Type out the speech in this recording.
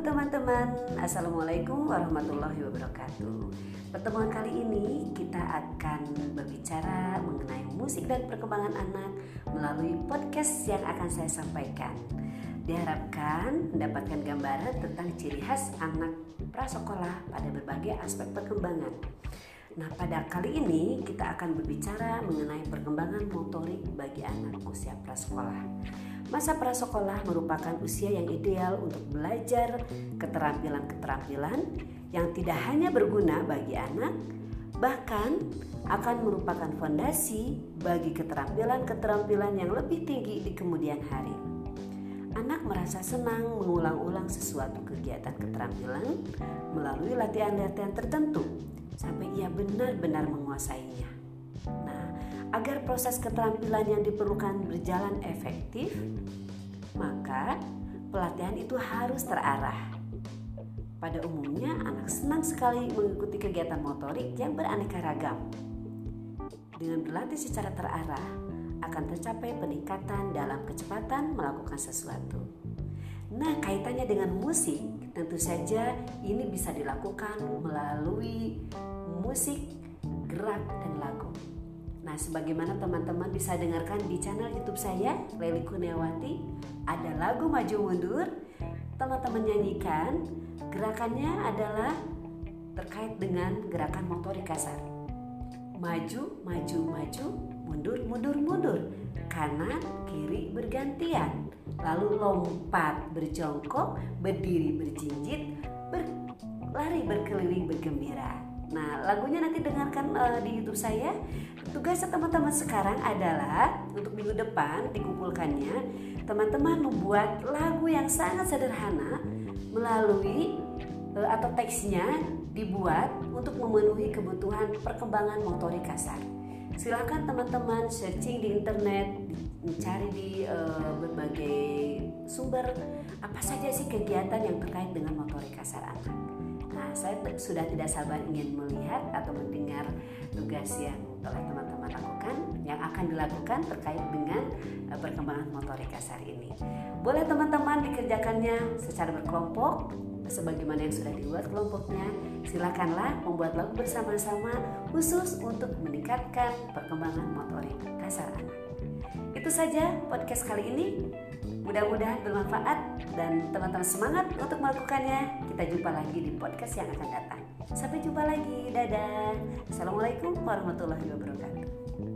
teman-teman, Assalamualaikum warahmatullahi wabarakatuh. Pertemuan kali ini kita akan berbicara mengenai musik dan perkembangan anak Melalui podcast yang akan saya sampaikan. Diharapkan mendapatkan gambaran tentang ciri khas anak prasekolah pada berbagai aspek perkembangan Nah, pada kali ini kita akan berbicara mengenai perkembangan motorik bagi anak usia prasekolah. Masa prasekolah merupakan usia yang ideal untuk belajar keterampilan-keterampilan yang tidak hanya berguna bagi anak, bahkan akan merupakan fondasi bagi keterampilan-keterampilan yang lebih tinggi di kemudian hari. Anak merasa senang mengulang-ulang sesuatu kegiatan keterampilan melalui latihan-latihan tertentu sampai ia benar-benar menguasainya. Nah, agar proses keterampilan yang diperlukan berjalan efektif, maka pelatihan itu harus terarah. Pada umumnya, anak senang sekali mengikuti kegiatan motorik yang beraneka ragam. Dengan berlatih secara terarah, akan tercapai peningkatan dalam kecepatan melakukan sesuatu. Nah, kaitannya dengan musik, tentu saja ini bisa dilakukan melalui musik, gerak, dan lagu. Nah, sebagaimana teman-teman bisa dengarkan di channel YouTube saya, Leli Kurniawati, ada lagu Maju Mundur. Teman-teman nyanyikan, gerakannya adalah terkait dengan gerakan motorik kasar. Maju, maju, maju, mundur, mundur, mundur. Kanan, kiri bergantian. Lalu lompat, berjongkok, berdiri, berjinjit, berlari berkeliling bergembira. Nah, lagunya nanti dengarkan uh, di YouTube saya. Tugas teman-teman sekarang adalah untuk minggu depan dikumpulkannya, teman-teman membuat lagu yang sangat sederhana melalui uh, atau teksnya dibuat untuk memenuhi kebutuhan perkembangan motorik kasar. Silakan teman-teman searching di internet, mencari di uh, berbagai sumber apa saja sih kegiatan yang terkait dengan motorik kasar anak. Nah, saya sudah tidak sabar ingin melihat atau mendengar tugas yang telah teman-teman lakukan yang akan dilakukan terkait dengan uh, perkembangan motorik kasar ini. Boleh teman-teman dikerjakannya secara berkelompok sebagaimana yang sudah dibuat kelompoknya. Silakanlah membuat lagu bersama-sama khusus untuk meningkatkan perkembangan motorik kasar anak. Itu saja podcast kali ini. Mudah-mudahan bermanfaat dan teman-teman semangat untuk melakukannya. Kita jumpa lagi di podcast yang akan datang. Sampai jumpa lagi. Dadah. Assalamualaikum warahmatullahi wabarakatuh.